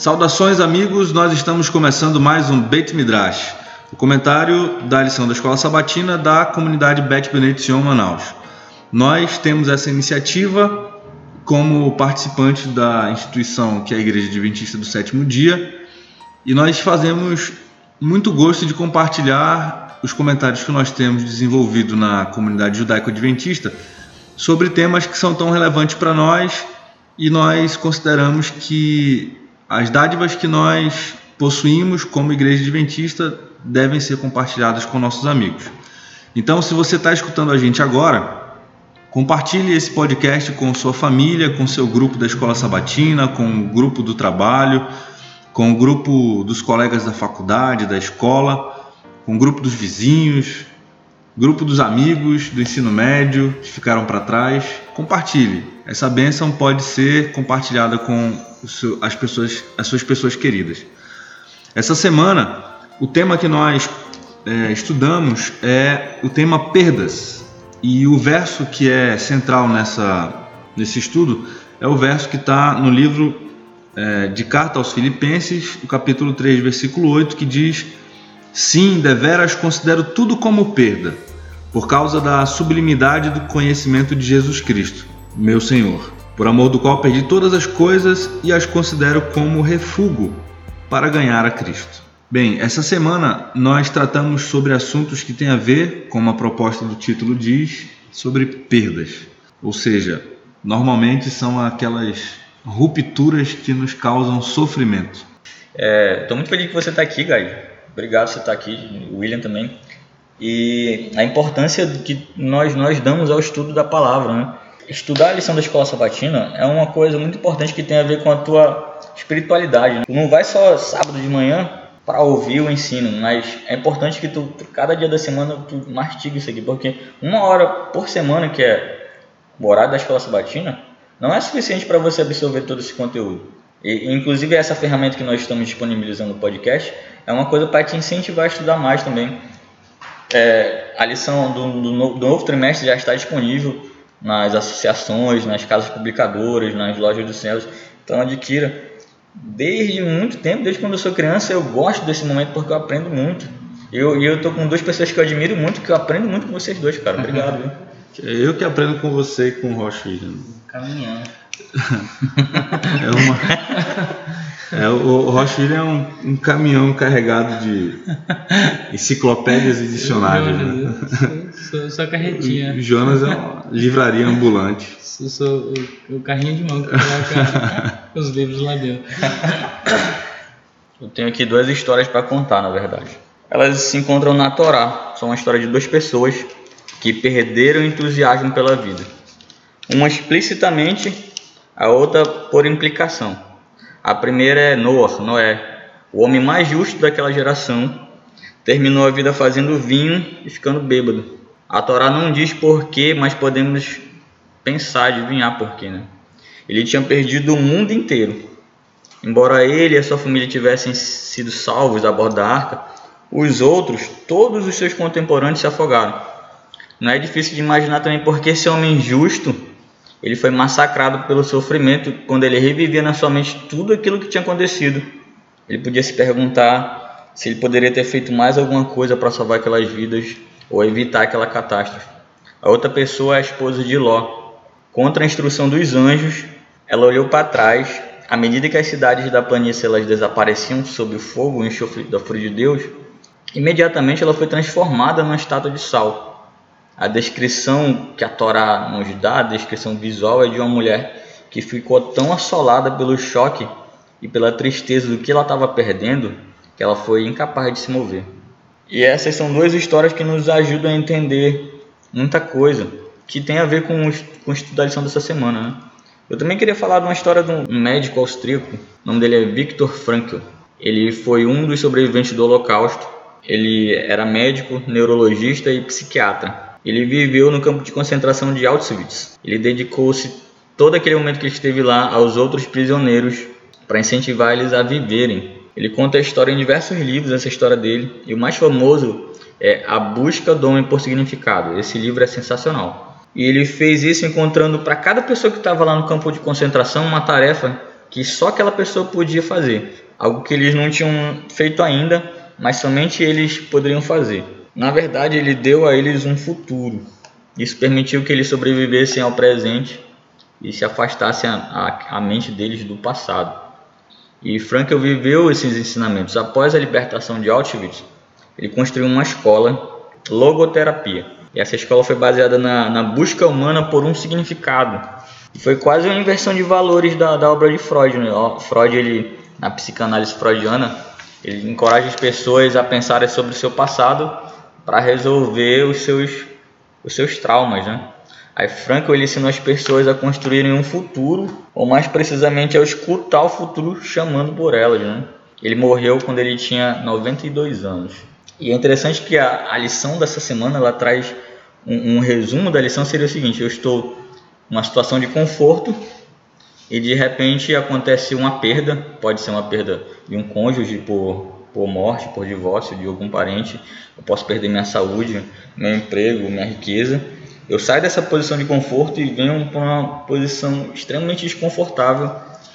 Saudações, amigos. Nós estamos começando mais um Beit Midrash, o comentário da lição da Escola Sabatina da comunidade Bet Benediction Manaus. Nós temos essa iniciativa como participantes da instituição que é a Igreja Adventista do Sétimo Dia e nós fazemos muito gosto de compartilhar os comentários que nós temos desenvolvido na comunidade judaico-adventista sobre temas que são tão relevantes para nós e nós consideramos que as dádivas que nós possuímos como igreja adventista devem ser compartilhadas com nossos amigos. Então, se você está escutando a gente agora, compartilhe esse podcast com sua família, com seu grupo da escola sabatina, com o grupo do trabalho, com o grupo dos colegas da faculdade, da escola, com o grupo dos vizinhos, grupo dos amigos do ensino médio que ficaram para trás. Compartilhe. Essa bênção pode ser compartilhada com as pessoas, as suas pessoas queridas. Essa semana, o tema que nós é, estudamos é o tema perdas. E o verso que é central nessa, nesse estudo é o verso que está no livro é, de Carta aos Filipenses, o capítulo 3, versículo 8, que diz: Sim, deveras considero tudo como perda, por causa da sublimidade do conhecimento de Jesus Cristo, meu Senhor, por amor do qual perdi todas as coisas e as considero como refúgio para ganhar a Cristo. Bem, essa semana nós tratamos sobre assuntos que têm a ver, como a proposta do título diz, sobre perdas. Ou seja, normalmente são aquelas rupturas que nos causam sofrimento. Estou é, muito feliz que você está aqui, Gai. Obrigado por você estar aqui, William também. E a importância que nós, nós damos ao estudo da palavra. Né? Estudar a lição da escola sabatina é uma coisa muito importante que tem a ver com a tua espiritualidade. Né? Tu não vai só sábado de manhã para ouvir o ensino, mas é importante que tu, cada dia da semana, tu mastigue isso aqui, porque uma hora por semana, que é o horário da escola sabatina, não é suficiente para você absorver todo esse conteúdo. E, inclusive, essa ferramenta que nós estamos disponibilizando no podcast é uma coisa para te incentivar a estudar mais também. É, a lição do, do, do, novo trimestre já está disponível nas associações, nas casas publicadoras, nas lojas dos céus. Então, adquira. Desde muito tempo, desde quando eu sou criança, eu gosto desse momento porque eu aprendo muito. E eu, eu tô com duas pessoas que eu admiro muito, que eu aprendo muito com vocês dois, cara. Obrigado. Viu? Eu que aprendo com você e com o Rocha William. Caminhando. é uma. É, o Rocha William é um, um, caminhão carregado de enciclopédias e dicionários. né? sou, sou, sou carretinha. O Jonas é uma livraria ambulante. Sou, sou o, o, carrinho de mão que coloca os livros lá dentro. Eu tenho aqui duas histórias para contar, na verdade. Elas se encontram na Torá. São uma história de duas pessoas que perderam o entusiasmo pela vida. Uma explicitamente, a outra por implicação. A primeira é Noah, Noé, o homem mais justo daquela geração, terminou a vida fazendo vinho e ficando bêbado. A Torá não diz porquê, mas podemos pensar, adivinhar porquê, né? Ele tinha perdido o mundo inteiro. Embora ele e a sua família tivessem sido salvos a bordo da arca, os outros, todos os seus contemporâneos se afogaram. Não é difícil de imaginar também porque esse homem justo, ele foi massacrado pelo sofrimento quando ele revivia na sua mente tudo aquilo que tinha acontecido. Ele podia se perguntar se ele poderia ter feito mais alguma coisa para salvar aquelas vidas ou evitar aquela catástrofe. A outra pessoa é a esposa de Ló. Contra a instrução dos anjos, ela olhou para trás. À medida que as cidades da planície elas desapareciam sob o fogo e enxofre da fúria de Deus, imediatamente ela foi transformada numa estátua de sal a descrição que a Torá nos dá, a descrição visual, é de uma mulher que ficou tão assolada pelo choque e pela tristeza do que ela estava perdendo que ela foi incapaz de se mover. E essas são duas histórias que nos ajudam a entender muita coisa que tem a ver com, com o estudo da lição dessa semana. Né? Eu também queria falar de uma história de um médico austríaco, o nome dele é Viktor Frankl. Ele foi um dos sobreviventes do Holocausto. Ele era médico, neurologista e psiquiatra. Ele viveu no campo de concentração de Auschwitz. Ele dedicou-se todo aquele momento que ele esteve lá aos outros prisioneiros para incentivar eles a viverem. Ele conta a história em diversos livros, essa história dele, e o mais famoso é A Busca do Homem por Significado. Esse livro é sensacional. E ele fez isso encontrando para cada pessoa que estava lá no campo de concentração uma tarefa que só aquela pessoa podia fazer, algo que eles não tinham feito ainda, mas somente eles poderiam fazer. Na verdade, ele deu a eles um futuro. Isso permitiu que eles sobrevivessem ao presente e se afastassem a, a, a mente deles do passado. E Frankel viveu esses ensinamentos. Após a libertação de Auschwitz, ele construiu uma escola, logoterapia. E essa escola foi baseada na, na busca humana por um significado. E foi quase uma inversão de valores da, da obra de Freud. Né? Freud, ele, na psicanálise freudiana, ele encoraja as pessoas a pensarem sobre o seu passado para resolver os seus, os seus traumas. Né? Aí Frankel ele ensinou as pessoas a construírem um futuro, ou mais precisamente a escutar o futuro chamando por elas. Né? Ele morreu quando ele tinha 92 anos. E é interessante que a, a lição dessa semana ela traz um, um resumo da lição seria o seguinte: eu estou numa situação de conforto e de repente acontece uma perda, pode ser uma perda de um cônjuge por, por morte, por divórcio de algum parente, eu posso perder minha saúde, meu emprego, minha riqueza eu saio dessa posição de conforto e venho para uma posição extremamente desconfortável.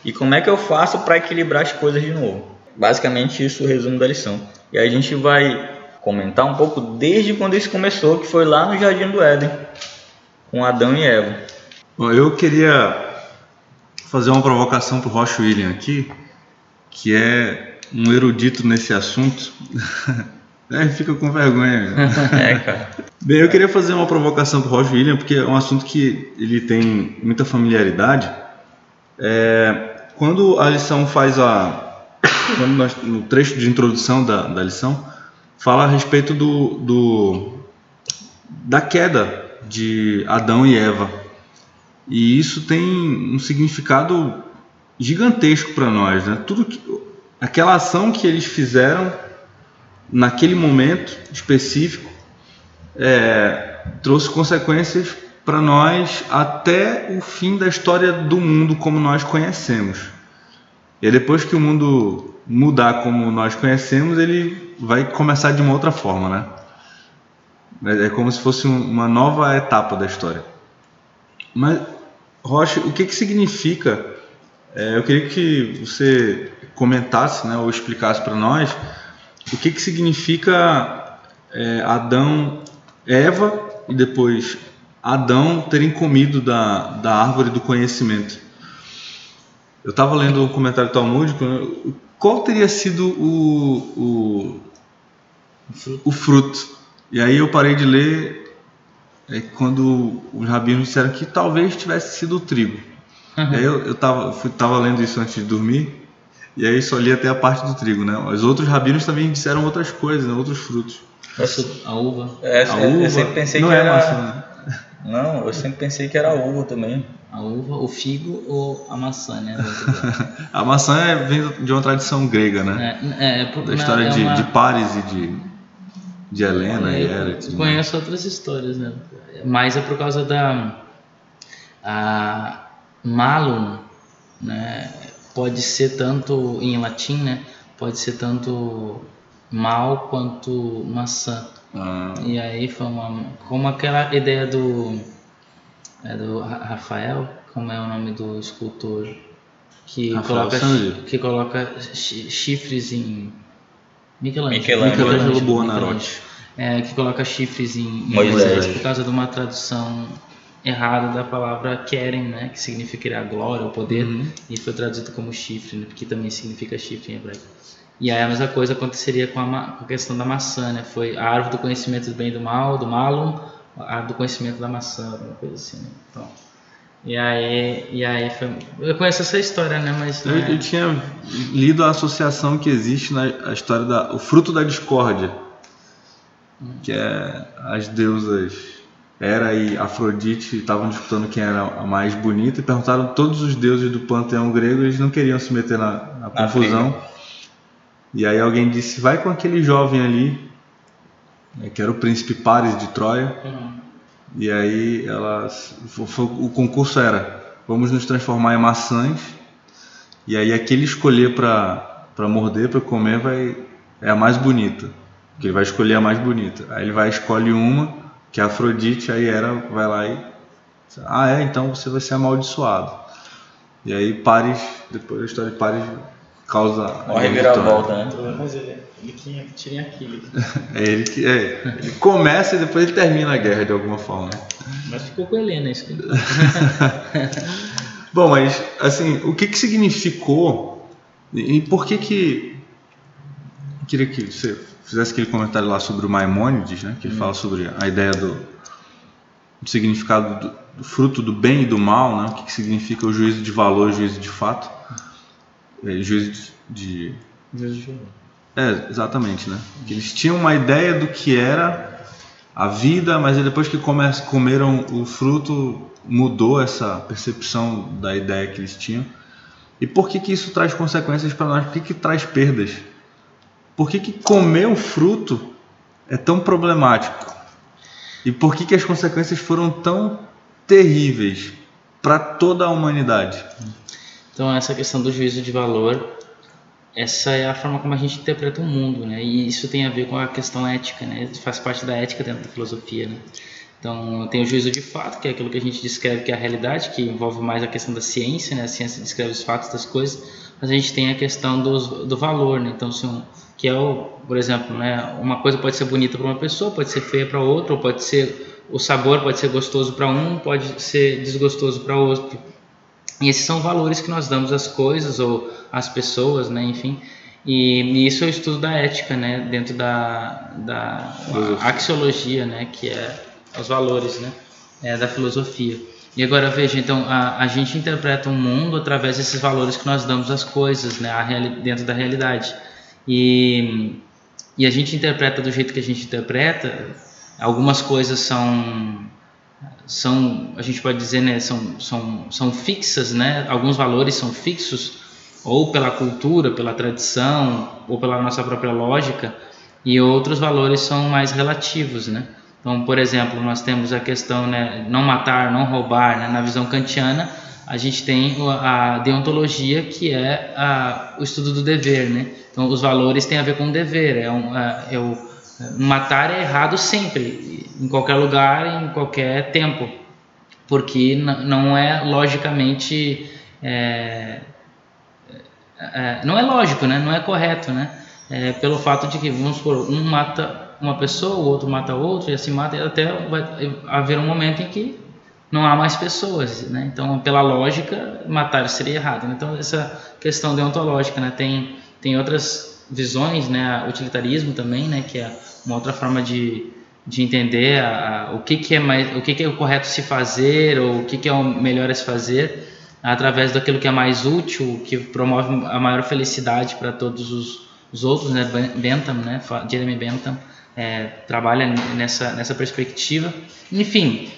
E como é que eu faço para equilibrar as coisas de novo? Basicamente, isso é o resumo da lição. E a gente vai comentar um pouco desde quando isso começou, que foi lá no Jardim do Éden, com Adão e Eva. Bom, eu queria fazer uma provocação para o Rocha William aqui, que é um erudito nesse assunto. É, fica com vergonha. é, cara. Bem, eu queria fazer uma provocação para o Roger William, porque é um assunto que ele tem muita familiaridade. É, quando a lição faz a. Quando nós, no trecho de introdução da, da lição, fala a respeito do, do, da queda de Adão e Eva. E isso tem um significado gigantesco para nós. Né? Tudo que, aquela ação que eles fizeram naquele momento específico, é, trouxe consequências para nós até o fim da história do mundo como nós conhecemos. E depois que o mundo mudar como nós conhecemos, ele vai começar de uma outra forma, né? É, como se fosse uma nova etapa da história. Mas, Rocha, o que, que significa? É, eu queria que você comentasse, né, ou explicasse para nós o que, que significa é, Adão, Eva e depois Adão terem comido da, da árvore do conhecimento. Eu estava lendo um comentário talmúdico, né? qual teria sido o, o, fruto. o fruto? E aí eu parei de ler é, quando os rabinos disseram que talvez tivesse sido o trigo. Uhum. Aí eu estava lendo isso antes de dormir e aí só li até a parte do trigo, né? Os outros rabinos também disseram outras coisas, né? outros frutos. A uva. É, a eu, uva eu sempre pensei não que é era... maçã, né? Não, eu sempre pensei que era a uva também. A uva, o figo ou a maçã, né? a maçã é, vem de uma tradição grega, né? É, é, por, da história é de, uma... de Paris e de, de Helena e Hera. Conheço outras histórias, né? Mas é por causa da a Malum, né? Pode ser tanto em latim, né? Pode ser tanto mal quanto maçã. Ah. E aí foi uma, como aquela ideia do é do Rafael, como é o nome do escultor que Rafael coloca que coloca chifres em Michelangelo, Michelangelo, Michelangelo Buonarroti. É, que coloca chifres em, em Moisés por causa de uma tradução errado da palavra querem, né, que significa a glória, o poder, uhum. e foi traduzido como chifre, né, que também significa chifre em hebraico. E aí a mesma coisa aconteceria com a, com a, questão da maçã, né? Foi a árvore do conhecimento do bem e do mal, do malum, a árvore do conhecimento da maçã, alguma coisa assim. Né? Então, e aí, e aí foi, eu conheço essa história, né? Mas eu, é... eu tinha lido a associação que existe na história da o fruto da discórdia, hum. que é as deusas Hera e Afrodite estavam disputando quem era a mais bonita e perguntaram todos os deuses do panteão grego eles não queriam se meter na, na confusão. E aí alguém disse: vai com aquele jovem ali, né, que era o príncipe Paris de Troia. Uhum. E aí elas, o concurso era: vamos nos transformar em maçãs. E aí aquele escolher para morder, para comer, vai, é a mais bonita. Que ele vai escolher a mais bonita. Aí ele vai escolhe uma que a Afrodite aí era vai lá e ah é então você vai ser amaldiçoado E aí Paris, depois a história de Paris causa. Uma reviravolta, né? Mas ele, ele que tira aquilo. É ele que. É, ele começa e depois ele termina a guerra de alguma forma. Né? Mas ficou com Helena isso. aí. Bom, mas assim, o que que significou e e por que que eu queria que você fizesse aquele comentário lá sobre o Maimônides, né? Que ele fala sobre a ideia do, do significado do, do fruto do bem e do mal, né? O que que significa o juízo de valor, o juízo de fato, é, juízo de, de é, exatamente, né? Que eles tinham uma ideia do que era a vida, mas depois que come- comeram o fruto, mudou essa percepção da ideia que eles tinham. E por que que isso traz consequências para nós? Por que que traz perdas? Por que que comer o fruto é tão problemático? E por que que as consequências foram tão terríveis para toda a humanidade? Então essa questão do juízo de valor, essa é a forma como a gente interpreta o mundo, né? E isso tem a ver com a questão ética, né? Faz parte da ética dentro da filosofia, né? Então tem o juízo de fato, que é aquilo que a gente descreve que é a realidade, que envolve mais a questão da ciência, né? A ciência descreve os fatos das coisas, mas a gente tem a questão dos, do valor, né? Então se um, que é o, por exemplo, né? Uma coisa pode ser bonita para uma pessoa, pode ser feia para outra, ou pode ser o sabor pode ser gostoso para um, pode ser desgostoso para outro. E esses são valores que nós damos às coisas ou às pessoas, né? Enfim. E, e isso é o estudo da ética, né? Dentro da, da axiologia, né? Que é os valores, né? É, da filosofia. E agora veja, então a, a gente interpreta o mundo através desses valores que nós damos às coisas, né? A dentro da realidade. E, e a gente interpreta do jeito que a gente interpreta. Algumas coisas são são, a gente pode dizer, né, são, são, são fixas, né? Alguns valores são fixos ou pela cultura, pela tradição, ou pela nossa própria lógica, e outros valores são mais relativos, né? Então, por exemplo, nós temos a questão, né, não matar, não roubar, né? Na visão kantiana, a gente tem a deontologia, que é a, o estudo do dever, né? Então, os valores têm a ver com o dever, é, um, é, é o, matar é errado sempre, em qualquer lugar, em qualquer tempo, porque não é logicamente é, é, não é lógico, né? Não é correto, né? É, pelo fato de que vamos supor, um mata uma pessoa, o outro mata outro e assim mata e até vai haver um momento em que não há mais pessoas, né? Então, pela lógica, matar seria errado. né? Então, essa questão deontológica, né? Tem tem outras visões, né? O utilitarismo também, né? Que é uma outra forma de, de entender a, a- o que que é mais, o que que é o correto se fazer ou o que que é o melhor a se fazer através daquilo que é mais útil, que promove a maior felicidade para todos os, os outros, né? Ben- Bentham, né? Jeremy Bentham é, trabalha nessa nessa perspectiva. Enfim,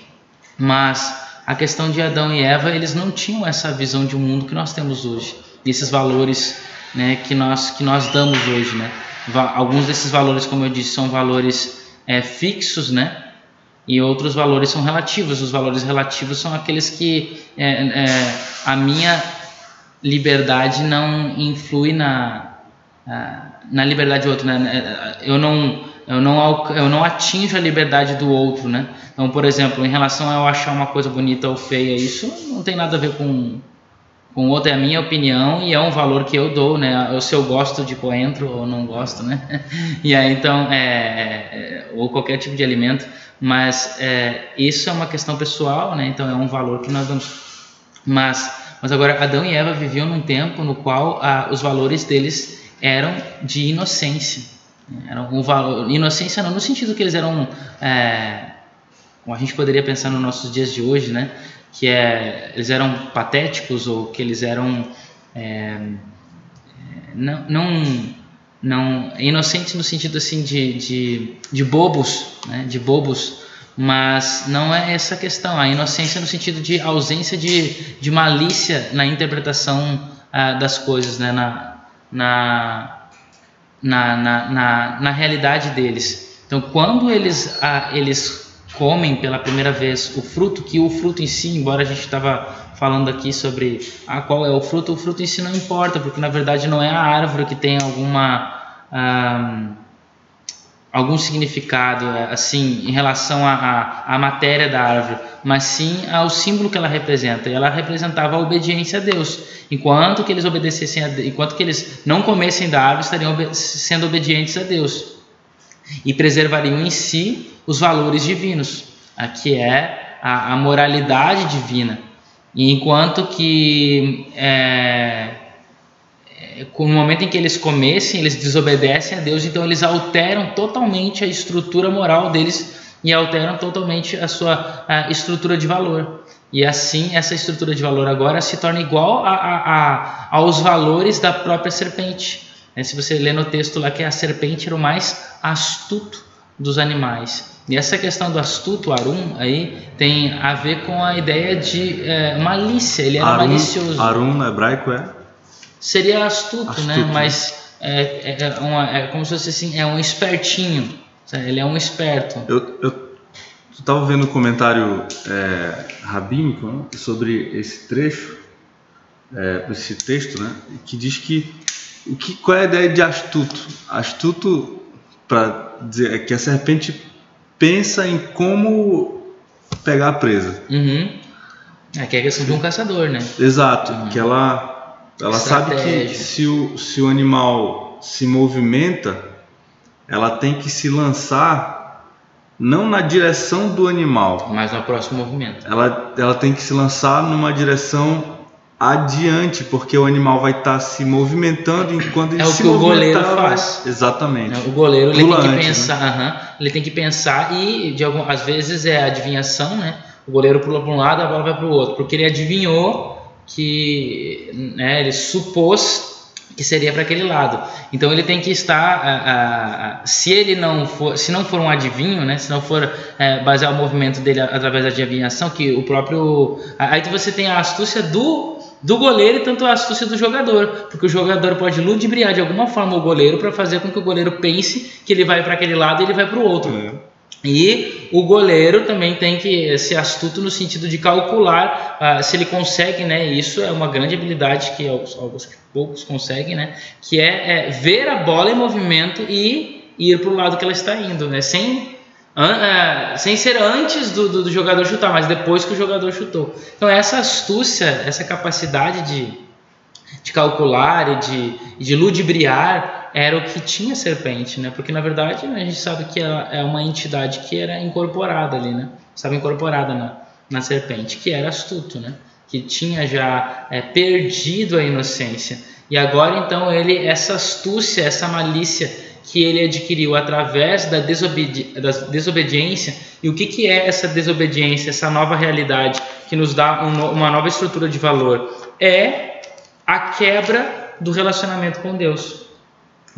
mas a questão de Adão e Eva, eles não tinham essa visão de um mundo que nós temos hoje, esses valores, né, que nós que nós damos hoje, né? Alguns desses valores, como eu disse, são valores é, fixos, né? E outros valores são relativos. Os valores relativos são aqueles que é, é, a minha liberdade não influi na na liberdade do outro, né? Eu não eu não eu não atinjo a liberdade do outro, né? Então, por exemplo, em relação a eu achar uma coisa bonita ou feia, isso não tem nada a ver com com outro é a minha opinião e é um valor que eu dou, né? Eu, se eu gosto de coentro ou não gosto, né? E aí então é, é, ou qualquer tipo de alimento, mas é, isso é uma questão pessoal, né? Então é um valor que nós damos. Mas mas agora Adão e Eva viviam num tempo no qual ah, os valores deles eram de inocência. Né? Eram um valor, inocência não no sentido que eles eram é, como a gente poderia pensar nos nossos dias de hoje, né? Que é, eles eram patéticos ou que eles eram é, não, não, não inocentes no sentido assim de, de, de bobos, né? De bobos, mas não é essa a questão. A inocência no sentido de ausência de, de malícia na interpretação ah, das coisas, né? Na, na, na, na, na, na realidade deles. Então, quando eles, ah, eles comem pela primeira vez o fruto, que o fruto em si, embora a gente estava falando aqui sobre ah, qual é o fruto, o fruto em si não importa, porque na verdade não é a árvore que tem alguma. ah, algum significado é, assim em relação à, matéria da árvore, mas sim ao símbolo que ela representa. E ela representava a obediência a Deus. Enquanto que eles obedecessem, a, enquanto que eles não comessem da árvore, estariam sendo obedientes a Deus e preservariam em si os valores divinos, que é a, a moralidade divina. E enquanto que é, no momento em que eles comessem, eles desobedecem a Deus, então eles alteram totalmente a estrutura moral deles e alteram totalmente a sua a estrutura de valor. E assim, essa estrutura de valor agora se torna igual a, a, a aos valores da própria serpente. É, se você lê no texto lá que a serpente era o mais astuto dos animais. E essa questão do astuto, Arum, aí tem a ver com a ideia de é, malícia. Ele era Arum, malicioso. Arum no hebraico é seria astuto, astuto né? Mas é, é, é, uma, é, como se fosse assim, é um espertinho. Ele é um esperto. Eu, eu estava vendo um comentário é, rabínico né, sobre esse trecho, é, esse texto, né? Que diz que, o que qual é a ideia de astuto? Astuto para dizer é que a serpente pensa em como pegar a presa. Uhum. É que é a questão de um caçador, né? Exato, uhum. que ela ela sabe que se o, se o animal se movimenta, ela tem que se lançar não na direção do animal, mas no próximo movimento. Ela, ela tem que se lançar numa direção adiante, porque o animal vai estar tá se movimentando enquanto ele é se É o que o goleiro faz. Exatamente. É, o goleiro ele tem que né? pensar, né? ele tem que pensar e de algum, às vezes é adivinhação, né? O goleiro pula para um lado, a bola vai para o outro, porque ele adivinhou que né, ele supôs que seria para aquele lado. Então ele tem que estar, a, se ele não for, se não for um adivinho, né, se não for é, basear o movimento dele através da adivinhação, que o próprio, aí você tem a astúcia do do goleiro e tanto a astúcia do jogador, porque o jogador pode ludibriar de alguma forma o goleiro para fazer com que o goleiro pense que ele vai para aquele lado e ele vai para o outro. É. E o goleiro também tem que ser astuto no sentido de calcular uh, se ele consegue, né? Isso é uma grande habilidade que alguns, alguns poucos conseguem, né? Que é, é, ver a bola em movimento e ir para o lado que ela está indo, né? Sem, uh, sem ser antes do, do, do, jogador chutar, mas depois que o jogador chutou. Então essa astúcia, essa capacidade de, de calcular e de, de ludibriar era o que tinha serpente, né? Porque na verdade a gente sabe que é uma entidade que era incorporada ali, né? Estava incorporada na, na serpente, que era astuto, né? Que tinha já é, perdido a inocência. E agora então ele, essa astúcia, essa malícia que ele adquiriu através da, desobedi da desobediência. E o que, que é essa desobediência, essa nova realidade que nos dá um, uma nova estrutura de valor? É a quebra do relacionamento com Deus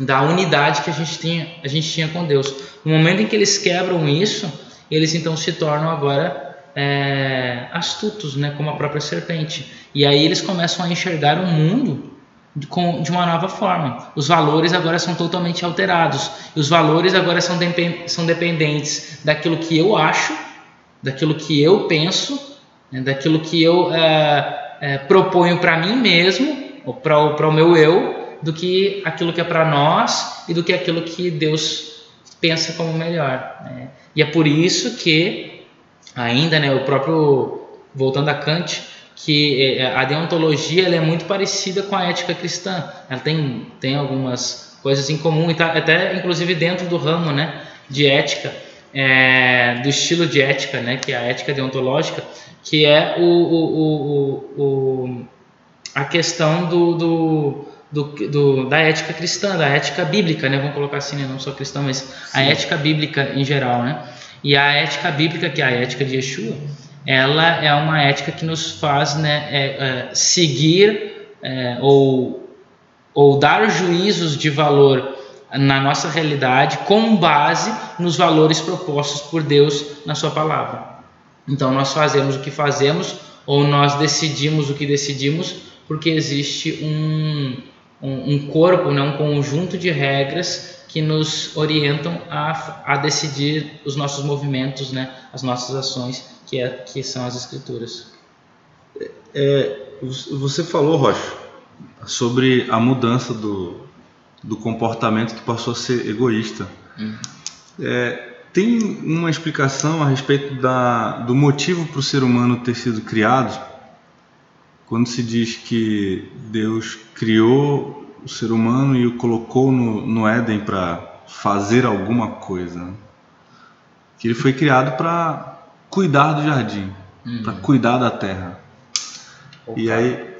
da unidade que a gente tinha, a gente tinha com Deus. No momento em que eles quebram isso, eles então se tornam agora é, astutos, né, como a própria serpente. E aí eles começam a enxergar o mundo de, uma nova forma. Os valores agora são totalmente alterados. E os valores agora são, são dependentes daquilo que eu acho, daquilo que eu penso, né, daquilo que eu é, é, proponho para mim mesmo, ou para o meu eu, do que aquilo que é para nós e do que aquilo que Deus pensa como melhor. Né? E é por isso que ainda, né, o próprio voltando a Kant, que é, a deontologia é muito parecida com a ética cristã. Ela tem tem algumas coisas em comum e tá até inclusive dentro do ramo, né, de ética. É, do estilo de ética, né, que é a ética deontológica, que é o, o, o, o a questão do, do do, do, da ética cristã, da ética bíblica, né? Vamos colocar assim, né? não só cristã, mas Sim. a ética bíblica em geral, né? E a ética bíblica, que é a ética de Yeshua, ela é uma ética que nos faz né, é, é, seguir é, ou, ou dar juízos de valor na nossa realidade com base nos valores propostos por Deus na sua palavra. Então nós fazemos o que fazemos ou nós decidimos o que decidimos porque existe um, um, um corpo, né, um conjunto de regras que nos orientam a, a decidir os nossos movimentos, né, as nossas ações, que, é, que são as escrituras. É, você falou, Rocha, sobre a mudança do, do comportamento que passou a ser egoísta. Uhum. É, tem uma explicação a respeito da, do motivo para o ser humano ter sido criado? Quando se diz que Deus criou o ser humano e o colocou no, no Éden para fazer alguma coisa. Né? Que ele foi criado para cuidar do jardim, uhum. para cuidar da terra. Opa. E aí.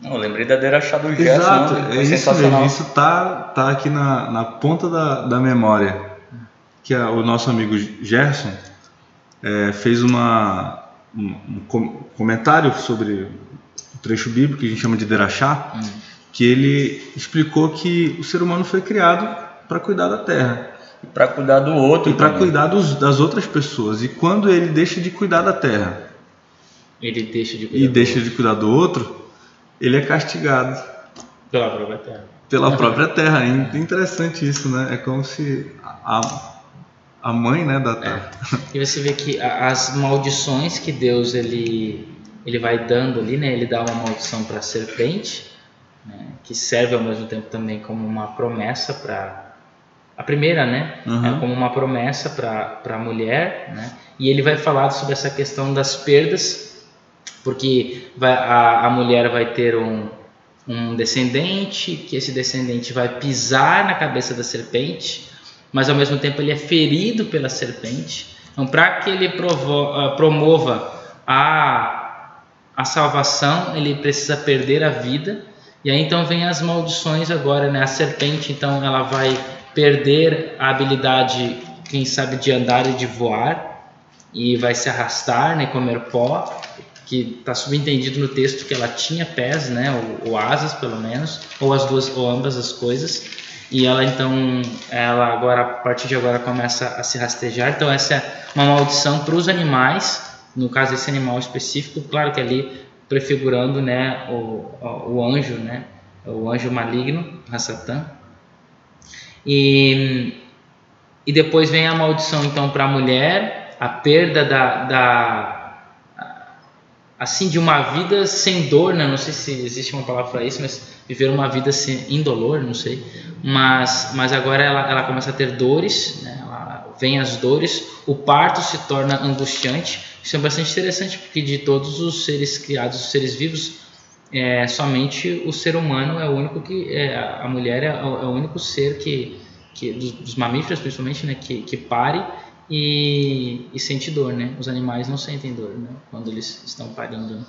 Não, eu lembrei da Derachá do Gerson. Exato, é isso mesmo. Isso tá, tá aqui na, na ponta da, da memória. Que a, o nosso amigo Gerson é, fez uma, um, um, comentário sobre trecho bíblico que a gente chama de Derachá, uhum. que ele explicou que o ser humano foi criado para cuidar da terra. E para cuidar do outro. E para cuidar dos, das outras pessoas. E quando ele deixa de cuidar da terra. Ele deixa de cuidar e deixa outro. de cuidar do outro, ele é castigado. Pela própria terra. Pela própria terra. É interessante isso, né? É como se a, a mãe né, da terra. É. E você vê que as maldições que Deus ele, ele vai dando ali, né? Ele dá uma maldição para a serpente, né? que serve ao mesmo tempo também como uma promessa para a primeira, né? Uhum. É como uma promessa para a mulher, né? E ele vai falar sobre essa questão das perdas, porque vai, a, a mulher vai ter um, um descendente, que esse descendente vai pisar na cabeça da serpente, mas ao mesmo tempo ele é ferido pela serpente. Então, para que ele provo, uh, promova a, a salvação, ele precisa perder a vida. E aí então vem as maldições agora, né? A serpente, então, ela vai perder a habilidade, quem sabe, de andar e de voar, e vai se arrastar, né, comer pó, que está subentendido no texto que ela tinha pés, né, ou, ou, asas pelo menos, ou as duas, ou ambas as coisas, e ela então, ela agora, a partir de agora começa a se rastejar, então essa é uma maldição para os animais, no caso esse animal específico, claro que ali prefigurando, né, o, o anjo, né, o anjo maligno, Satã, e, e depois vem a maldição então para a mulher, a perda da, da assim de uma vida sem dor, né? Não sei se existe uma palavra para isso, mas viver uma vida sem indolor, não sei. Mas, mas agora ela, ela começa a ter dores, né? Vem as dores, o parto se torna angustiante. Isso é bastante interessante porque de todos os seres criados, os seres vivos, é, somente o ser humano é o único que é, a mulher é, é, o único ser que, que dos, dos mamíferos principalmente né que, que pare e, e, sente dor né os animais não sentem dor né? quando eles estão parindo né?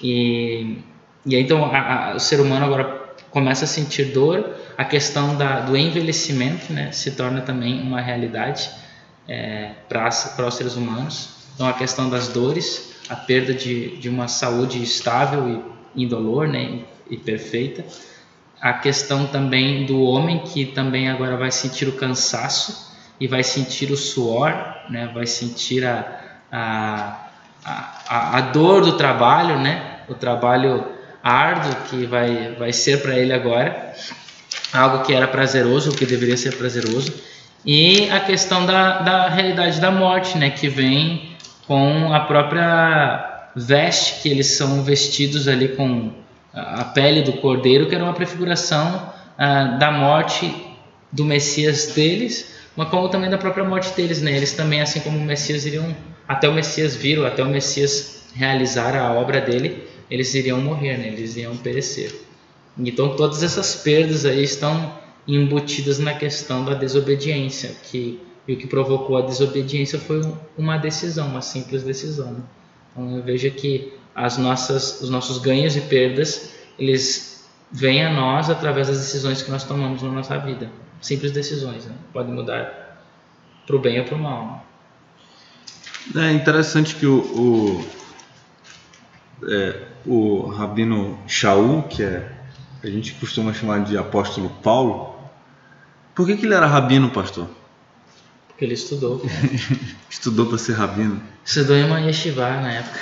e e aí, então a, a, o ser humano agora começa a sentir dor a questão da, do envelhecimento né se torna também uma realidade é, para os seres humanos então a questão das dores a perda de, de uma saúde estável e indolor né, e perfeita. A questão também do homem que também agora vai sentir o cansaço e vai sentir o suor, né, vai sentir a, a, a, a dor do trabalho, né, o trabalho árduo que vai, vai ser para ele agora, algo que era prazeroso, o que deveria ser prazeroso, e a questão da, da realidade da morte, né, que vem com a própria veste que eles são vestidos ali com a pele do cordeiro, que era uma prefiguração ah, da morte do Messias deles, mas como também da própria morte deles, né? Eles também, assim como o Messias iriam, até o Messias vir, até o Messias realizar a obra dele, eles iriam morrer, né? Eles iriam perecer. Então todas essas perdas aí estão embutidas na questão da desobediência, que e o que provocou a desobediência foi uma decisão, uma simples decisão. Né? Então eu vejo que as nossas, os nossos ganhos e perdas, eles vêm a nós através das decisões que nós tomamos na nossa vida. Simples decisões, né? Pode mudar para o bem ou para o mal. Né? É interessante que o, o, é, o Rabino Shaul, que é, a gente costuma chamar de apóstolo Paulo, por que, que ele era rabino, pastor? Porque ele estudou. estudou para ser rabino? Estudou em uma yeshiva na época.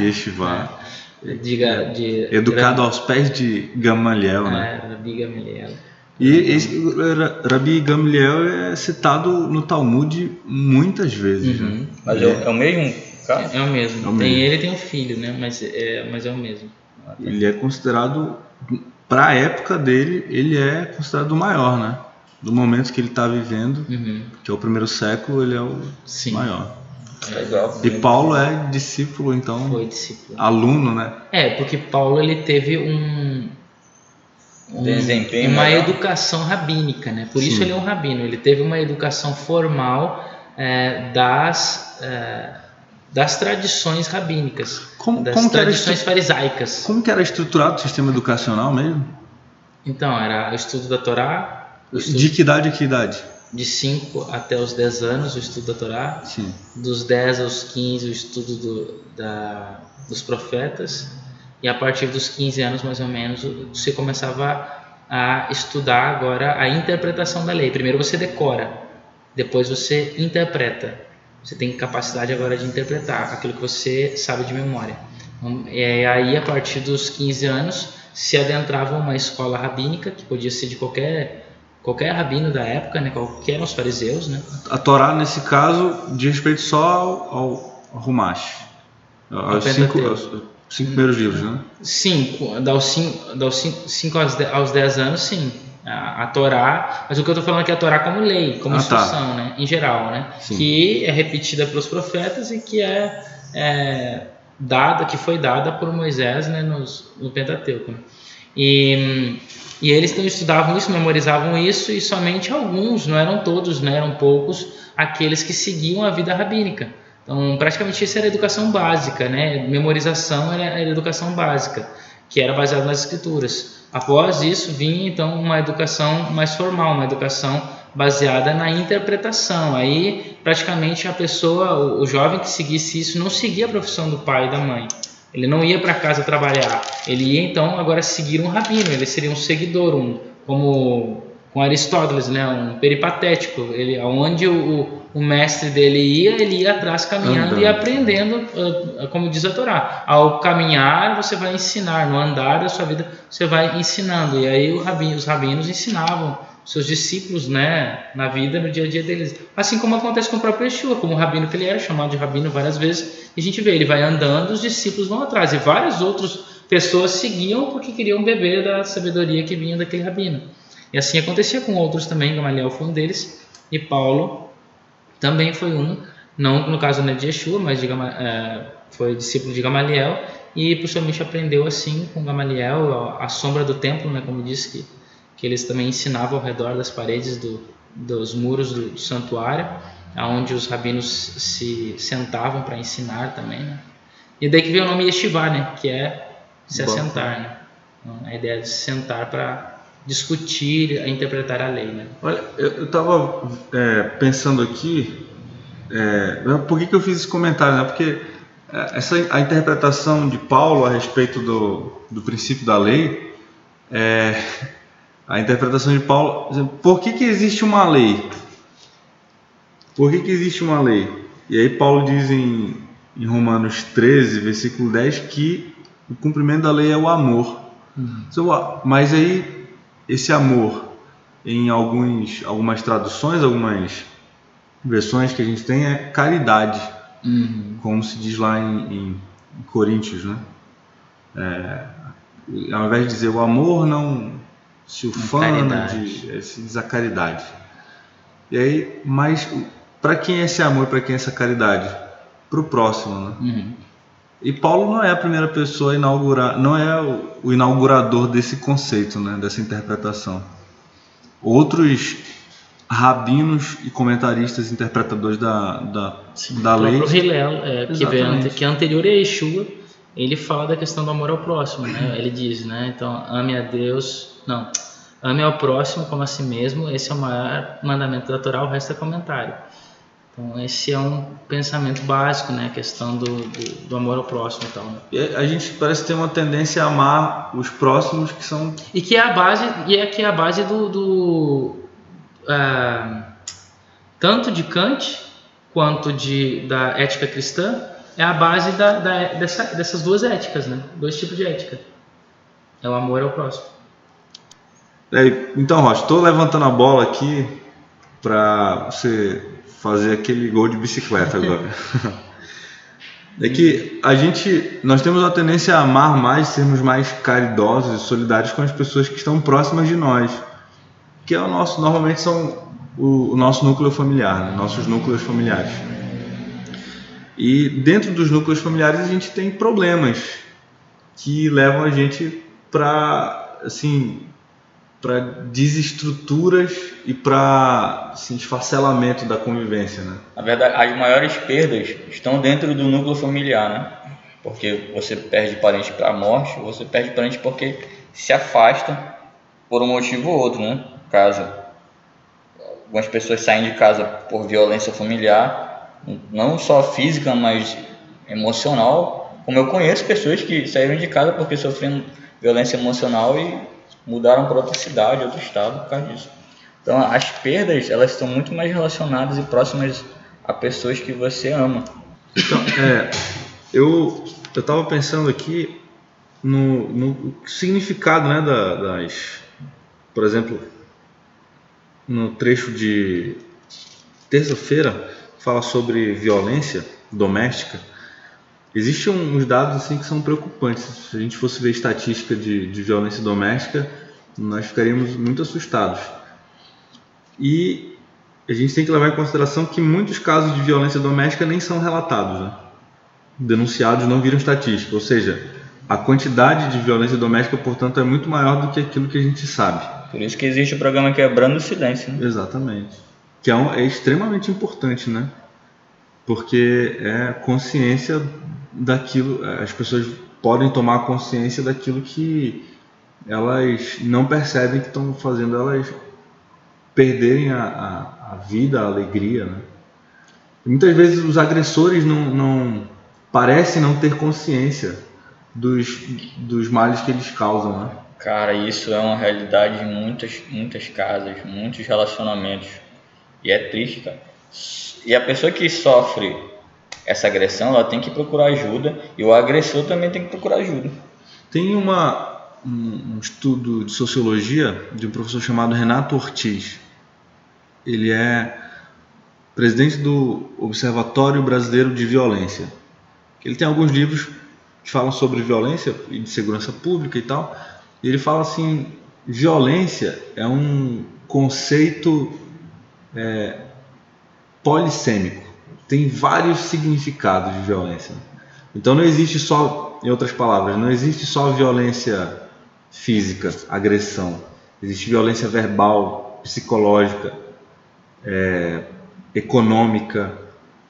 Yeshiva. É. de, de, Educado aos pés de Gamaliel, né? É, Rabi Gamaliel. E esse, Rabi Gamaliel é citado no Talmud muitas vezes. Né? Uhum. Né? Mas é, é, o mesmo cara? É, é, o mesmo. É o tem mesmo. ele tem um filho, né? Mas é, mas é o mesmo. Ele é considerado, para a época dele, ele é considerado o maior, né? do momento que ele está vivendo, Uhum. que é o primeiro século, ele é o Sim. maior. Legal. E Paulo é discípulo, então, Foi discípulo. aluno, né? É, porque Paulo ele teve um, um- Desempenho uma melhor. educação rabínica, né? Por isso Sim. ele é um rabino. Ele teve uma educação formal é, das é, das tradições rabínicas, Como, das como, era tradições estru- farisaicas. como que era estruturado o sistema educacional mesmo? Então era o estudo da Torá, estudo De que idade a que idade? de 5 até os 10 anos, o estudo da Torá, Sim. dos 10 aos 15 o estudo do- da, dos profetas e a partir dos 15 anos mais ou menos você começava a estudar agora a interpretação da lei. Primeiro você decora, depois você interpreta. Você tem capacidade agora de interpretar aquilo que você sabe de memória. Então, E aí a partir dos 15 anos se adentrava uma escola rabínica que podia ser de qualquer qualquer rabino da época, né, qualquer os fariseus, né? A Torá, nesse caso, diz respeito só ao, ao. Aos Ao cinco, aos cinco primeiros livros, né? Sim, 5 cinco aos 10 aos 10 anos, sim. A, a Torá, mas o que eu estou falando aqui é a Torá como lei, como Ah, tá. instrução, né? Em geral, né? Sim. Que é repetida pelos profetas e que é, é, dada, que foi dada por Moisés né, nos, no Pentateuco. né? E, e eles então estudavam isso, memorizavam isso, e somente alguns, não eram todos, né, eram poucos, aqueles que seguiam a vida rabínica. Então, praticamente isso era a educação básica, né? Memorização era a educação básica, que era baseada nas escrituras. Após isso, vinha então uma educação mais formal, uma educação baseada na interpretação. Aí, praticamente, a pessoa, o, jovem que seguisse isso, não seguia a profissão do pai e da mãe. Ele não ia para casa trabalhar. Ele ia então agora seguir um rabino. Ele seria um seguidor, um como com Aristóteles, né, um peripatético. Ele, aonde o, o, mestre dele ia, ele ia atrás caminhando Andando. e aprendendo, ah, como diz a Torá. Ao caminhar, você vai ensinar. No andar da sua vida, você vai ensinando. E aí o rabino, os rabinos ensinavam seus discípulos, né, na vida, no dia a dia deles. Assim como acontece com o próprio Yeshua, como o rabino que ele era, chamado de rabino várias vezes. E a gente vê, ele vai andando, os discípulos vão atrás. E várias outras pessoas seguiam porque queriam beber da sabedoria que vinha daquele rabino. E assim acontecia com outros também, Gamaliel foi um deles, e Paulo também foi um, não no caso né, de Yeshua, mas de Gama, eh, foi discípulo de Gamaliel, e possivelmente aprendeu assim com Gamaliel, a, sombra do templo, né, como disse que, que eles também ensinavam ao redor das paredes do, dos muros do, do santuário, aonde os rabinos se sentavam para ensinar também, né? E daí que veio o nome Yeshiva, né, que é se assentar, né? Então, a ideia de se sentar para discutir, a interpretar a lei, né? Olha, eu estava pensando aqui, é, por que, que eu fiz esse comentário, né? Porque é, essa, a interpretação de Paulo a respeito do, do princípio da lei, é, a interpretação de Paulo, por que, que existe uma lei? Por que, que existe uma lei? E aí Paulo diz em, em Romanos 13, versículo 10, que o cumprimento da lei é o amor. A- Mas aí, esse amor, em alguns, algumas traduções, algumas versões que a gente tem, é caridade, Uhum. como se diz lá em, em Coríntios, né? É, ao invés de dizer o amor não se ufana, Caridade. de, é, se diz a caridade. E aí, mas para quem é esse amor, para quem é essa caridade? Para o próximo, né? Uhum. E Paulo não é a primeira pessoa a inaugurar, não é o, o inaugurador desse conceito, né, dessa interpretação. Outros rabinos e comentaristas interpretadores da, da, da O lei. próprio Hillel, é, que, ante- que é anterior a Yeshua, ele fala da questão do amor ao próximo, né? Ele diz, né? Então, ame a Deus, não, ame ao próximo como a si mesmo, esse é o maior mandamento da Torá, o resto é comentário. Então, esse é um pensamento básico, né? A questão do, do, do amor ao próximo e tal, né? E A gente parece ter uma tendência a amar os próximos que são. E que é a base, e é que é a base do, do ah, tanto de Kant quanto de da ética cristã é a base da, da- dessa- dessas duas éticas, né? Dois tipos de ética. É o amor ao próximo. É, então, Rocha, estou levantando a bola aqui para você fazer aquele gol de bicicleta agora. É que a gente, nós temos a tendência a amar mais, sermos mais caridosos e solidários com as pessoas que estão próximas de nós. que é o nosso, normalmente são o, o nosso núcleo familiar, né? nossos núcleos familiares. E dentro dos núcleos familiares a gente tem problemas que levam a gente para assim para desestruturas e para assim, esfacelamento da convivência, né? Na verdade, as maiores perdas estão dentro do núcleo familiar, né? Porque você perde parente para a morte, você perde parente porque se afasta por um motivo ou outro, né? Caso algumas pessoas saem de casa por violência familiar, não só física, mas emocional. Como eu conheço pessoas que saíram de casa porque sofreram violência emocional e mudaram para outra cidade, outro estado por causa disso. Então, as perdas, elas estão muito mais relacionadas e próximas a pessoas que você ama. Então, é, eu eu estava pensando aqui no, no significado, né, da, das, por exemplo, no trecho de terça-feira fala sobre violência doméstica. Existem uns dados assim que são preocupantes. Se a gente fosse ver estatística de, de violência doméstica, nós ficaríamos muito assustados. E a gente tem que levar em consideração que muitos casos de violência doméstica nem são relatados. Né? Denunciados não viram estatística, ou seja, a quantidade de violência doméstica, portanto, é muito maior do que aquilo que a gente sabe. Por isso que existe o programa Quebrando o Silêncio. Né? Exatamente. Que é, um, é extremamente importante, né? Porque é consciência daquilo, as pessoas podem tomar consciência daquilo que elas não percebem que estão fazendo elas perderem a, a, a vida, a alegria, né? Muitas vezes os agressores não, não parecem não ter consciência dos, dos males que eles causam, né? Cara, isso é uma realidade em muitas, muitas casas, muitos relacionamentos. E é triste, cara. E a pessoa que sofre essa agressão, ela tem que procurar ajuda e o agressor também tem que procurar ajuda. Tem uma, um, estudo de sociologia de um professor chamado Renato Ortiz. Ele é presidente do Observatório Brasileiro de Violência. Ele tem alguns livros que falam sobre violência e de segurança pública e tal. E ele fala assim: violência é um conceito é, polissêmico, tem vários significados de violência. Então não existe só, em outras palavras, não existe só violência física, agressão. Existe violência verbal, psicológica, é, econômica,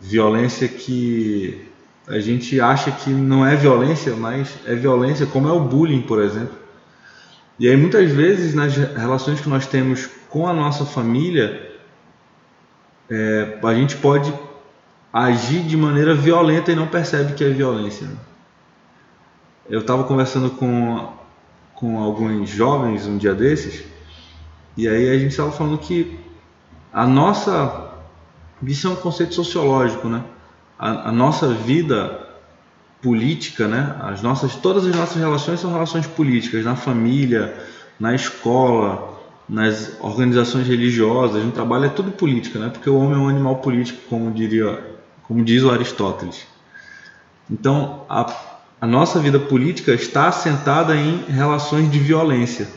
violência que a gente acha que não é violência, mas é violência, como é o bullying, por exemplo. E aí muitas vezes nas relações que nós temos com a nossa família, é, a gente pode agir de maneira violenta e não percebe que é violência. Eu estava conversando com, com alguns jovens um dia desses, e aí a gente estava falando que a nossa. Isso é um conceito sociológico, né? A, a nossa vida política, né? As nossas, todas as nossas relações são relações políticas, na família, na escola, nas organizações religiosas, no trabalho é tudo política, né? Porque o homem é um animal político, como diria, como diz o Aristóteles. Então, a, a nossa vida política está assentada em relações de violência.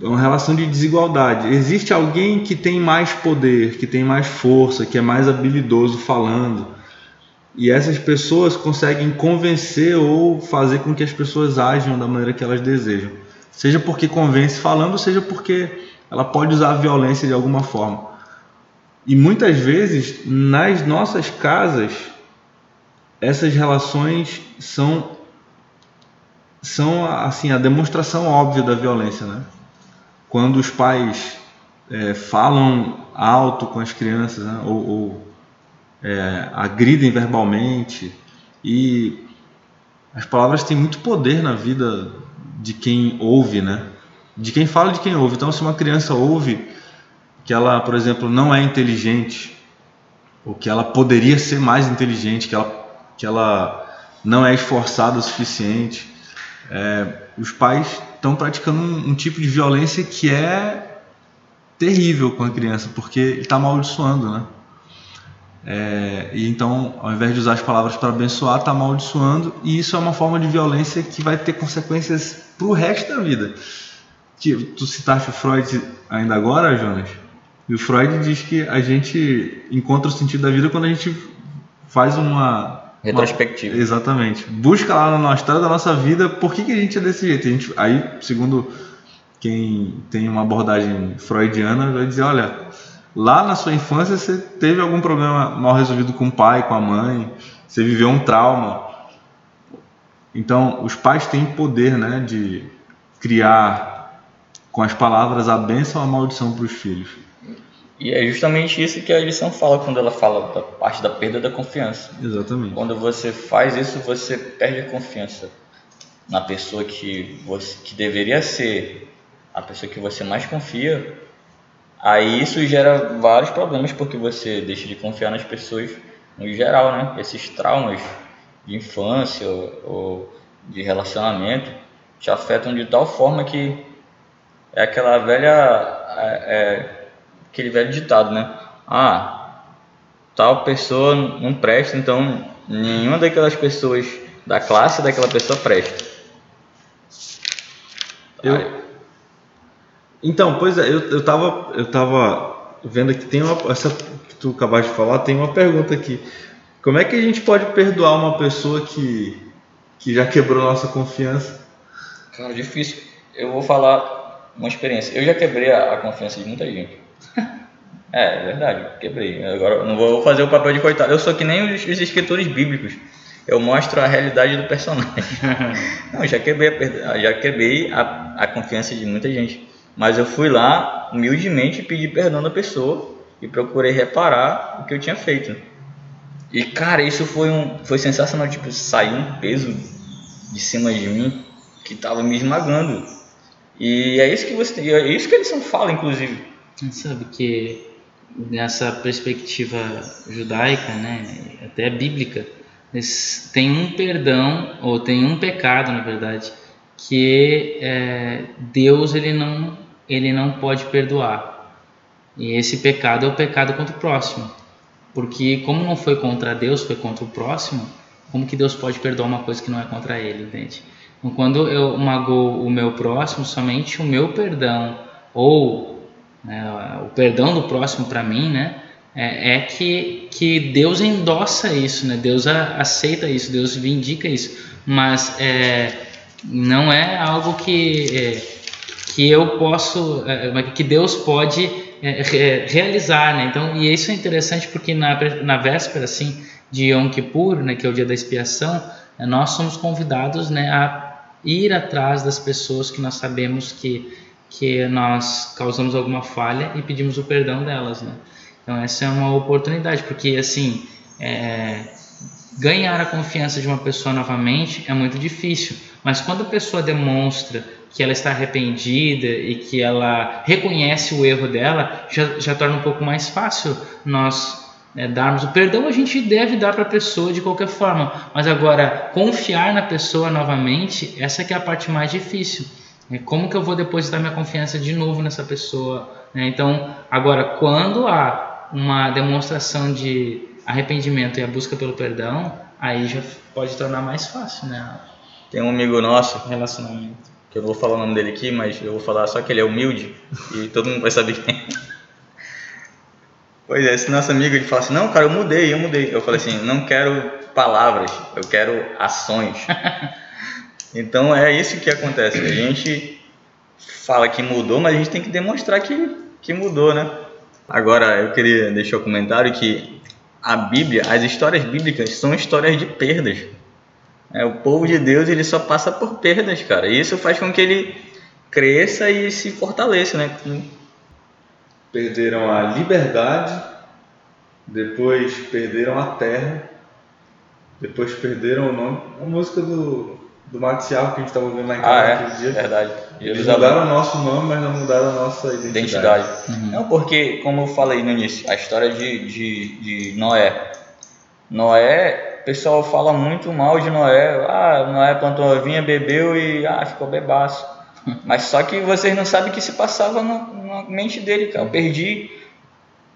É uma relação de desigualdade. Existe alguém que tem mais poder, que tem mais força, que é mais habilidoso falando, e essas pessoas conseguem convencer ou fazer com que as pessoas ajam da maneira que elas desejam. Seja porque convence falando, seja porque ela pode usar a violência de alguma forma. E muitas vezes, nas nossas casas, essas relações são são assim a demonstração óbvia da violência, né? Quando os pais é, falam alto com as crianças, né? ou, ou é, agridem verbalmente e as palavras têm muito poder na vida de quem ouve, né? De quem fala de quem ouve. Então, se uma criança ouve que ela, por exemplo, não é inteligente ou que ela poderia ser mais inteligente, que ela, que ela não é esforçada o suficiente, é, os pais estão praticando um, um tipo de violência que é terrível com a criança, porque está amaldiçoando, né? É, e então, ao invés de usar as palavras para abençoar, está amaldiçoando, e isso é uma forma de violência que vai ter consequências para o resto da vida. que tu citaste o Freud ainda agora, Jonas, e o Freud diz que a gente encontra o sentido da vida quando a gente faz uma Retrospectiva. uma- exatamente. Busca lá na história da nossa vida por que, que a gente é desse jeito. A gente, aí, segundo quem tem uma abordagem freudiana, vai dizer, olha, lá na sua infância você teve algum problema mal resolvido com o pai, com a mãe, você viveu um trauma. Então, os pais têm poder, né, de criar com as palavras a bênção ou a maldição para os filhos. E é justamente isso que a lição fala quando ela fala da parte da perda da confiança. Exatamente. Quando você faz isso, você perde a confiança na pessoa que você que deveria ser a pessoa que você mais confia. Aí isso gera vários problemas porque você deixa de confiar nas pessoas no geral, né? Esses traumas de infância ou, ou de relacionamento te afetam de tal forma que é aquela velha é, é, aquele velho ditado, né? Ah, tal pessoa não presta, então nenhuma daquelas pessoas da classe daquela pessoa presta. Eu, então, pois é, eu, eu, tava, eu tava vendo que tem uma. Essa que tu acabaste de falar, tem uma pergunta aqui. Como é que a gente pode perdoar uma pessoa que, que já quebrou nossa confiança? Cara, difícil. Eu vou falar uma experiência. Eu já quebrei a, a confiança de muita gente. É, é verdade, quebrei. Agora eu não vou fazer o papel de coitado. Eu sou que nem os, os escritores bíblicos. Eu mostro a realidade do personagem. Não, já quebrei, a, já quebrei a, a confiança de muita gente. Mas eu fui lá, humildemente, pedir perdão da pessoa e procurei reparar o que eu tinha feito. E, cara, isso foi, um, foi sensacional. Tipo, saiu um peso de cima de mim que tava me esmagando. E é isso que você é isso que eles são fala, inclusive. Sabe que nessa perspectiva judaica, né, até bíblica, tem um perdão ou tem um pecado, na verdade, que é, Deus ele não ele não pode perdoar. E esse pecado é o pecado contra o próximo. Porque como não foi contra Deus, foi contra o próximo, como que Deus pode perdoar uma coisa que não é contra ele, entende? Então, quando eu magoo o meu próximo, somente o meu perdão ou né, o perdão do próximo para mim, né, é, é que, que Deus endossa isso, né? Deus a- aceita isso, Deus vindica isso, mas é, não é algo que é, que eu posso, é, mas que Deus pode é, re- realizar, né? Então, e isso é interessante porque na, na véspera, assim, de Yom Kippur, né, que é o dia da expiação, nós somos convidados, né, a ir atrás das pessoas que nós sabemos que que nós causamos alguma falha e pedimos o perdão delas, né? Então essa é uma oportunidade, porque assim, é, ganhar a confiança de uma pessoa novamente é muito difícil, mas quando a pessoa demonstra que ela está arrependida e que ela reconhece o erro dela, já, já torna um pouco mais fácil nós né, darmos o perdão. A gente deve dar para a pessoa de qualquer forma, mas agora confiar na pessoa novamente, essa que é a parte mais difícil. Como que eu vou depositar minha confiança de novo nessa pessoa? né? Então, agora, quando há uma demonstração de arrependimento e a busca pelo perdão, aí já pode tornar mais fácil, né? Tem um amigo nosso, relacionamento. que eu não vou falar o nome dele aqui, mas eu vou falar só que ele é humilde e todo mundo vai saber quem é. Pois é, esse nosso amigo ele fala assim, não, cara, eu mudei, eu mudei. Eu falei assim, não quero palavras, eu quero ações. Então é isso que acontece. A gente fala que mudou, mas a gente tem que demonstrar que, que mudou, né? Agora eu queria deixar o comentário que a Bíblia, as histórias bíblicas são histórias de perdas. É, o povo de Deus ele só passa por perdas, cara. E isso faz com que ele cresça e se fortaleça, né? Perderam a liberdade, depois perderam a terra, depois perderam o nome. A música do, do Marcial que a gente estava vendo lá em Ah, casa é, aquele dia. verdade. Eles Jerusalém. mudaram o nosso nome, mas não mudaram a nossa identidade. identidade. Não, porque, como eu falei no início, a história de, de, de Noé. Noé, o pessoal fala muito mal de Noé. Ah, Noé plantou a vinha, bebeu e ah, ficou bebaço. Mas só que vocês não sabem o que se passava na, na mente dele, cara. Eu perdi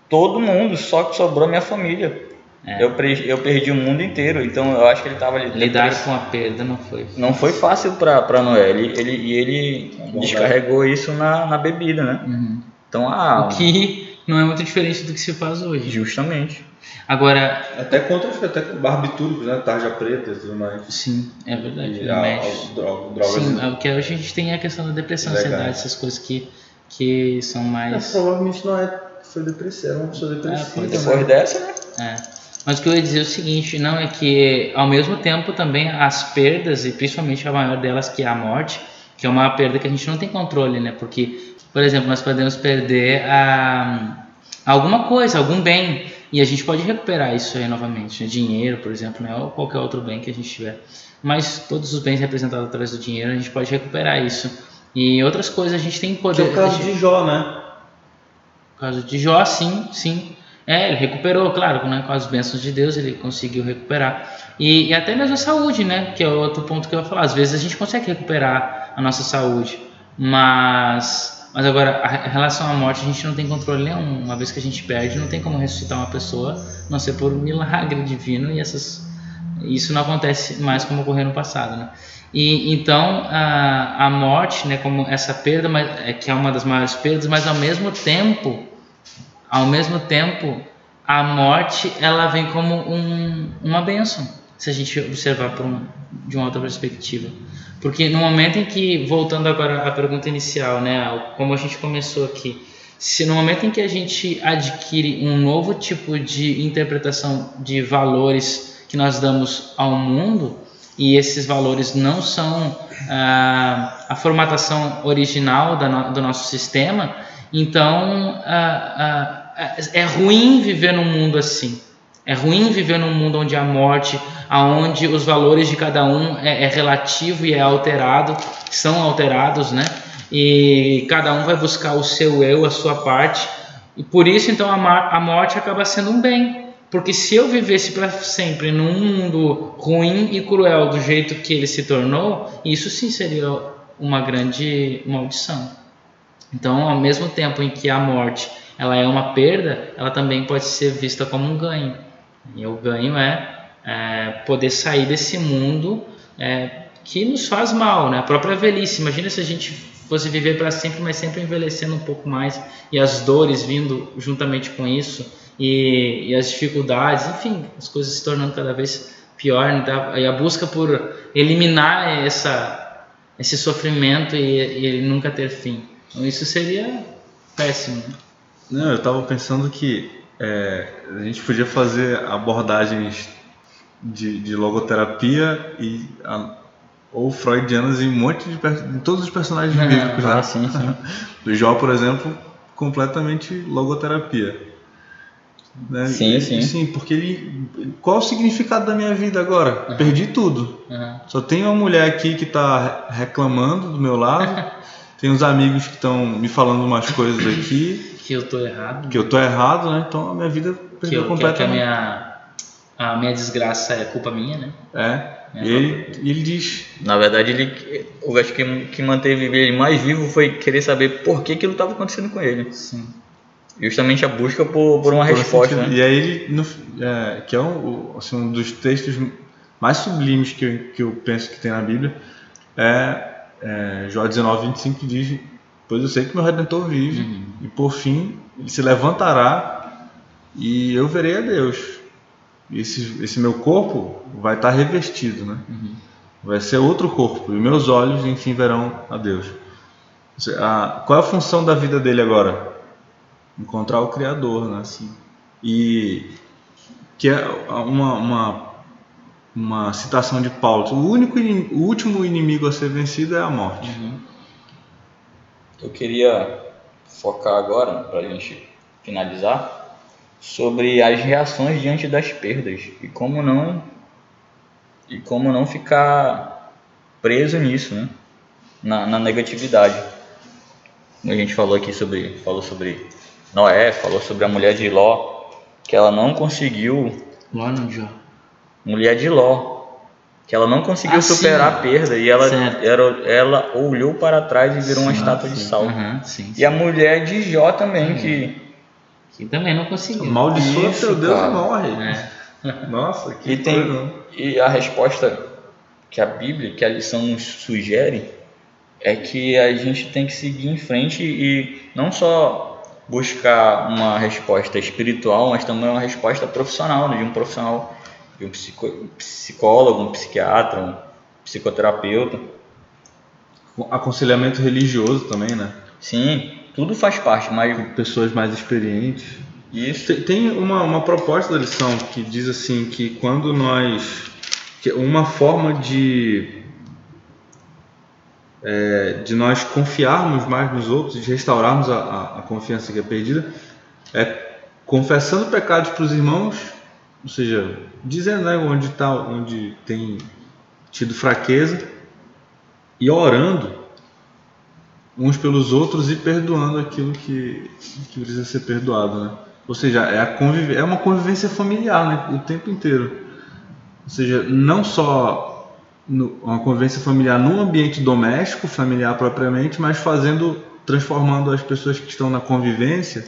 todo mundo, só que sobrou minha família. É. Eu, eu perdi o mundo inteiro, então eu acho que ele tava ali. Lidar com a perda não foi. Não foi fácil pra, pra Noé. Ele, ele, e ele bom, descarregou isso na, na bebida, né? Uhum. Então, ah, O que não é muito diferente do que se faz hoje. justamente. Agora, Até contra até barbitúricos, né? Tarja preta e tudo mais. sim, é verdade. E a- dro- drogas. Sim, é o que hoje a gente tem é a questão da depressão, Legal. ansiedade, essas coisas que, que são É, mais. provavelmente não é. Foi depressiva, era uma pessoa depressiva. pode né? Depois dessa, né? É. Mas o que eu ia dizer é o seguinte, não é que ao mesmo tempo também as perdas, e principalmente a maior delas que é a morte, que é uma perda que a gente não tem controle, né? Porque, por exemplo, nós podemos perder a, alguma coisa, algum bem, e a gente pode recuperar isso aí novamente, né? dinheiro, por exemplo, né? ou qualquer outro bem que a gente tiver. Mas todos os bens representados através do dinheiro, a gente pode recuperar isso. E outras coisas a gente tem Que poder. é o caso gente- de Jó, né? no caso de Jó, sim, sim. É, ele recuperou, claro, né, com as bênçãos de Deus ele conseguiu recuperar. E, e até mesmo a saúde, né, que é outro ponto que eu ia falar. Às vezes a gente consegue recuperar a nossa saúde, mas, mas agora, em relação à morte, a gente não tem controle nenhum. Uma vez que a gente perde, não tem como ressuscitar uma pessoa, não ser por um milagre divino, e essas, isso não acontece mais como ocorreu no passado, né. E então a, a morte, né, como essa perda, mas, é, que é uma das maiores perdas, mas ao mesmo tempo, ao mesmo tempo, a morte ela vem como um, uma bênção, se a gente observar um, de uma outra perspectiva. Porque no momento em que, voltando agora à pergunta inicial, né, como a gente começou aqui, se no momento em que a gente adquire um novo tipo de interpretação de valores que nós damos ao mundo, e esses valores não são ah, a formatação original da no- do nosso sistema, então é ruim viver num mundo assim. É ruim viver num mundo onde a morte, aonde os valores de cada um é, é relativo e é alterado, são alterados, né? E cada um vai buscar o seu eu, a sua parte. E por isso, então, a, a morte acaba sendo um bem. Porque se eu vivesse para sempre num mundo ruim e cruel do jeito que ele se tornou, isso sim seria uma grande maldição. Então, ao mesmo tempo em que a morte ela é uma perda, ela também pode ser vista como um ganho. E o ganho é, é, poder sair desse mundo é, que nos faz mal, né? A própria velhice. Imagina se a gente fosse viver para sempre, mas sempre envelhecendo um pouco mais e as dores vindo juntamente com isso e, e as dificuldades, enfim, as coisas se tornando cada vez pior né? Tá? e a busca por eliminar essa esse sofrimento e, e ele nunca ter fim. Então isso seria péssimo. Né? Não, eu tava pensando que é, a gente podia fazer abordagens de, de logoterapia e a- ou freudianas em um monte de em todos os personagens Ah, bíblicos, né? Ah, sim, sim. Do Jó, por exemplo, completamente logoterapia. Né? Sim, E- sim. Sim, porque ele. Qual é o significado da minha vida agora? Perdi tudo. Aham. Só tem uma mulher aqui que está reclamando do meu lado. tem uns amigos que estão me falando umas coisas aqui Que eu tô errado. que eu tô errado, né? Então a minha vida que, perdeu eu, que, que a completamente. minha a minha desgraça é culpa minha, né? É. É. E ele, ele diz. Na verdade, ele, eu acho que que manteve ele mais vivo foi querer saber por que aquilo estava acontecendo com ele. Sim. Justamente a busca por, por uma resposta, né? E aí ele, no- é, que é um, assim, um dos textos mais sublimes que eu, que eu penso que tem na Bíblia, é, é Jó 19, 25 que diz, pois eu sei que meu Redentor vive, Uhum. e por fim ele se levantará e eu verei a Deus. E esse, esse meu corpo vai estar revestido, né? Uhum. Vai ser outro corpo, e meus olhos enfim verão a Deus. A- qual é a função da vida dele agora? Encontrar o Criador, né? Sim. E que é uma, uma, uma citação de Paulo: o, único, o último inimigo a ser vencido é a morte. Uhum. Eu queria focar agora, para a gente finalizar, sobre as reações diante das perdas e como não e como não ficar preso nisso, né? Na, na negatividade. A gente falou aqui sobre falou sobre Noé, falou sobre a mulher de Ló, que ela não conseguiu Lá no Jó. Mulher de Ló, que ela não conseguiu Ah, superar sim. a perda e ela, ela olhou para trás e virou uma Sim, estátua de sim. sal. Aham, sim, E a mulher de Jó também, que Que também não conseguiu. Amaldiçoa Isso, teu Deus cara. e morre. É. Nossa, que E, tem, coisa, não? e a resposta que a Bíblia, que a lição nos sugere, é que a gente tem que seguir em frente e não só buscar uma resposta espiritual, mas também uma resposta profissional, né? de um profissional, de um psicólogo, um psiquiatra, um psicoterapeuta. Aconselhamento religioso também, né? Sim, tudo faz parte, mas Pessoas mais experientes. isso Tem- Tem uma, uma proposta da lição que diz assim que quando nós que uma forma de é, de nós confiarmos mais nos outros, de restaurarmos a, a- a confiança que é perdida, é confessando pecados para os irmãos, ou seja, dizendo né, onde tá, onde tem tido fraqueza e orando uns pelos outros e perdoando aquilo que, que precisa ser perdoado, né? Ou seja, é, a é uma convivência familiar né? o tempo inteiro. Ou seja, não só no- uma convivência familiar num ambiente doméstico, familiar propriamente, mas fazendo, transformando as pessoas que estão na convivência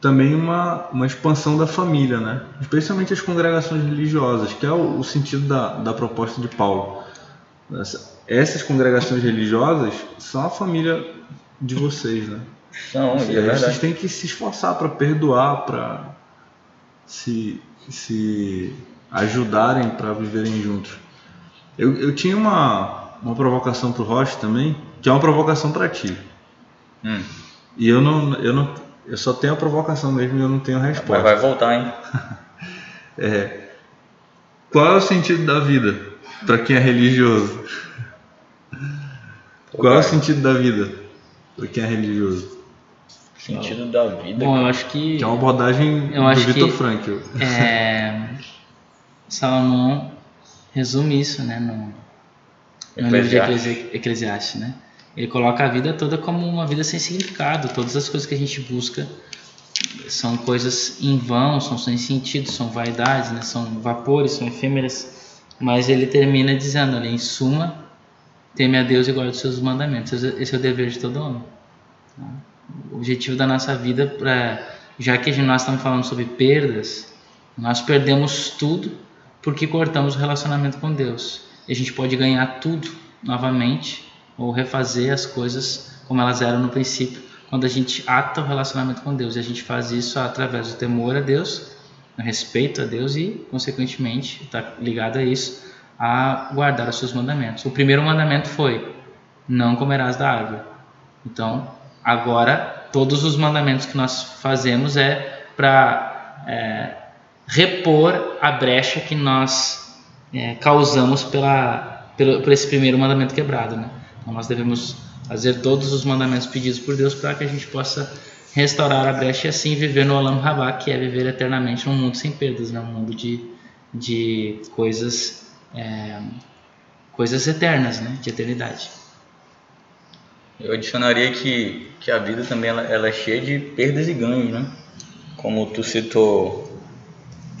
também uma, uma expansão da família, né? Especialmente as congregações religiosas, que é o, o sentido da, da proposta de Paulo. Essa- essas congregações religiosas são a família de vocês, né? são, E é verdade. vocês têm que se esforçar para perdoar, para se, se ajudarem para viverem juntos. Eu, eu tinha uma, uma provocação para o Rocha também, que é uma provocação para ti. Hum, E eu não, eu não, eu só tenho a provocação mesmo e eu não tenho a mas resposta. vai voltar, hein? É, qual é o sentido da vida para quem é religioso? Qual é o sentido da vida para quem é religioso? sentido da vida? Bom, eu acho que Que é uma abordagem Eu do Vitor Frankl. é, Salomão resume isso, né, no, no livro de Eclesiastes. Eclesi- Eclesiastes, né? Ele coloca a vida toda como uma vida sem significado. Todas as coisas que a gente busca são coisas em vão, são sem sentido, são vaidades, né? São vapores, são efêmeras. Mas ele termina dizendo ali, em suma, teme a Deus e guarde os seus mandamentos. Esse é o dever de todo homem. tá? O objetivo da nossa vida, pra, já que nós estamos falando sobre perdas, nós perdemos tudo porque cortamos o relacionamento com Deus. E a gente pode ganhar tudo novamente ou refazer as coisas como elas eram no princípio, quando a gente ata o relacionamento com Deus. E a gente faz isso através do temor a Deus, do respeito a Deus e, consequentemente, está ligado a isso, a guardar os seus mandamentos. O primeiro mandamento foi: não comerás da árvore. Então, agora, todos os mandamentos que nós fazemos é para é, repor a brecha que nós é, causamos pela, pelo, por esse primeiro mandamento quebrado. Né? Nós devemos fazer todos os mandamentos pedidos por Deus para que a gente possa restaurar a brecha e assim viver no Olam Rabá, que é viver eternamente num mundo sem perdas, né? um mundo de, de coisas, é, coisas eternas, né? de eternidade. Eu adicionaria que, que a vida também ela, ela é cheia de perdas e ganhos, né? Como tu citou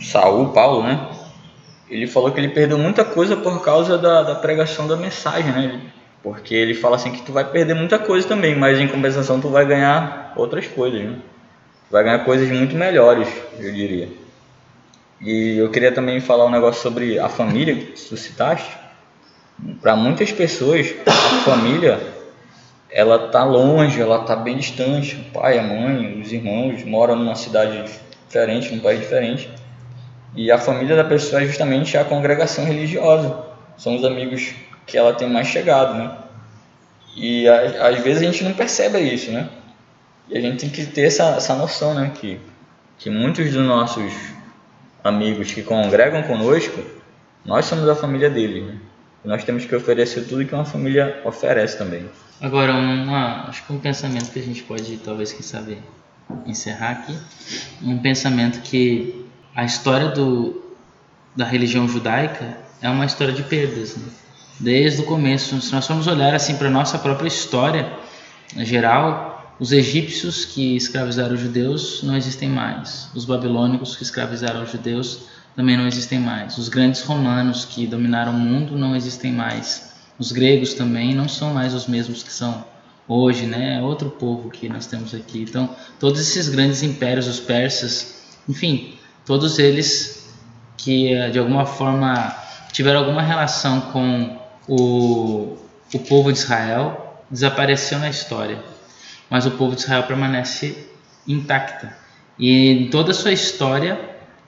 Saul, Paulo, né? Ele falou que ele perdeu muita coisa por causa da, da pregação da mensagem, né? Ele- Porque ele fala assim que tu vai perder muita coisa também, mas em compensação tu vai ganhar outras coisas, né? Tu vai ganhar coisas muito melhores, eu diria. E eu queria também falar um negócio sobre a família que tu citaste. Para muitas pessoas, a família ela tá longe, ela tá bem distante. O pai, a mãe, os irmãos moram numa cidade diferente, num país diferente. E a família da pessoa é justamente a congregação religiosa. São os amigos que ela tem mais chegado, né? E a- às vezes a gente não percebe isso, né? E a gente tem que ter essa, essa noção, né? Que, que muitos dos nossos amigos que congregam conosco, nós somos a família deles, né? E nós temos que oferecer tudo que uma família oferece também. Agora, uma, acho que um pensamento que a gente pode, talvez, quem sabe, encerrar aqui. Um pensamento que a história do, da religião judaica é uma história de perdas. Né? Desde o começo, se nós formos olhar assim para a nossa própria história, geral, os egípcios que escravizaram os judeus não existem mais. Os babilônicos que escravizaram os judeus também não existem mais. Os grandes romanos que dominaram o mundo não existem mais. Os gregos também não são mais os mesmos que são hoje, né? É outro povo que nós temos aqui. Então, todos esses grandes impérios, os persas, enfim, todos eles que eh, de alguma forma tiveram alguma relação com o, o povo de Israel desapareceu na história, mas o povo de Israel permanece intacta. E toda a sua história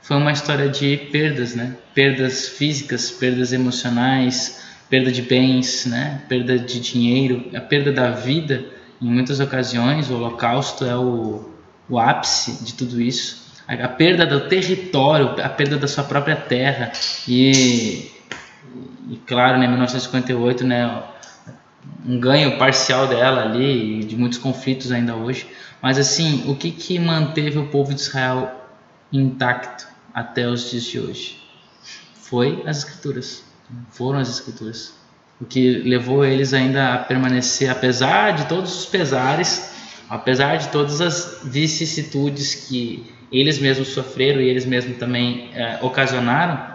foi uma história de perdas, né? Perdas físicas, perdas emocionais, perda de bens, né? Perda de dinheiro, a perda da vida. Em muitas ocasiões, o Holocausto é o, o ápice de tudo isso. A, a perda do território, a perda da sua própria terra e, e claro, né, 1958, né? Um ganho parcial dela ali, de muitos conflitos ainda hoje. Mas assim, o que que manteve o povo de Israel intacto até os dias de hoje? Foi as escrituras. Foram as escrituras. O que levou eles ainda a permanecer, apesar de todos os pesares, apesar de todas as vicissitudes que eles mesmos sofreram e eles mesmos também é, ocasionaram,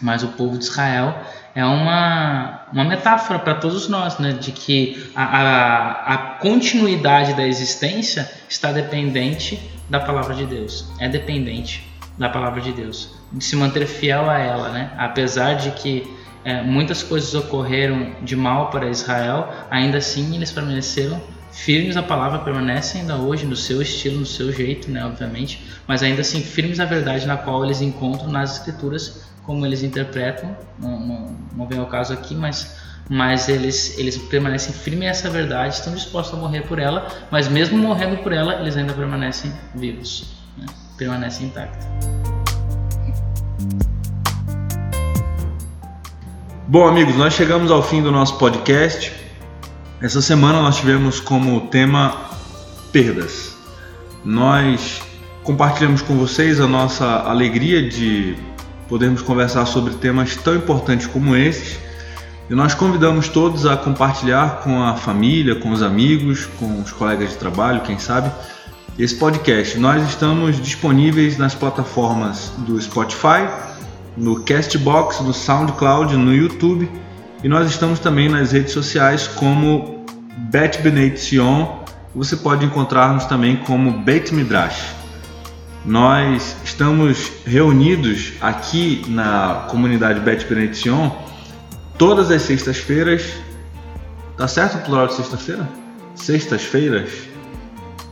mas o povo de Israel é uma, uma metáfora para todos nós, né? de que a, a, a, continuidade da existência está dependente da palavra de Deus, é dependente da palavra de Deus, de se manter fiel a ela, né? apesar de que é, muitas coisas ocorreram de mal para Israel, ainda assim eles permaneceram firmes à palavra, permanecem ainda hoje no seu estilo, no seu jeito, né? obviamente, mas ainda assim firmes à verdade na qual eles encontram nas escrituras como eles interpretam, não, não, não vem ao caso aqui, mas, mas eles, eles permanecem firmes a essa verdade, estão dispostos a morrer por ela, mas mesmo morrendo por ela, eles ainda permanecem vivos, né? permanecem intactos. Bom, amigos, nós chegamos ao fim do nosso podcast. Essa semana nós tivemos como tema perdas. Nós compartilhamos com vocês a nossa alegria de podermos conversar sobre temas tão importantes como esses. E nós convidamos todos a compartilhar com a família, com os amigos, com os colegas de trabalho, quem sabe, esse podcast. Nós estamos disponíveis nas plataformas do Spotify, no Castbox, no SoundCloud, no YouTube e nós estamos também nas redes sociais como Bet Beneit Sion. Você pode encontrar-nos também como Bet Midrash. Nós estamos reunidos aqui na comunidade Bet Benediction todas as sextas-feiras. Tá certo o plural de sexta-feira? Sextas-feiras?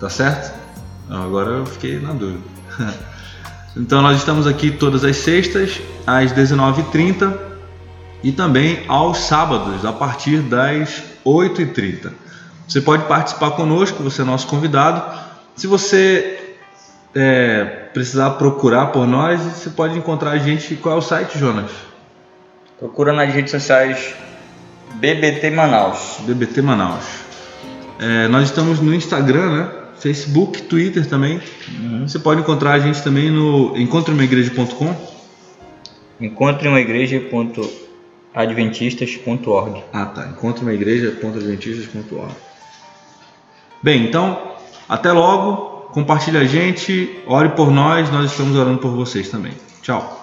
Tá certo? agora eu fiquei na dúvida. então nós estamos aqui todas as sextas às 19h30 e também aos sábados a partir das 8h30. Você pode participar conosco, você é nosso convidado. Se você é, precisar procurar por nós, você pode encontrar a gente. Qual é o site, Jonas? Procura nas redes sociais BBT Manaus. BBT Manaus. É, nós estamos no Instagram, né? Facebook, Twitter também. Uhum. Você pode encontrar a gente também no encontreumaigreja.com. Encontreumaigreja.adventistas.org. Ah, tá. Encontreumaigreja.adventistas.org. Bem, então, até logo. Compartilhe a gente, ore por nós, nós estamos orando por vocês também. Tchau.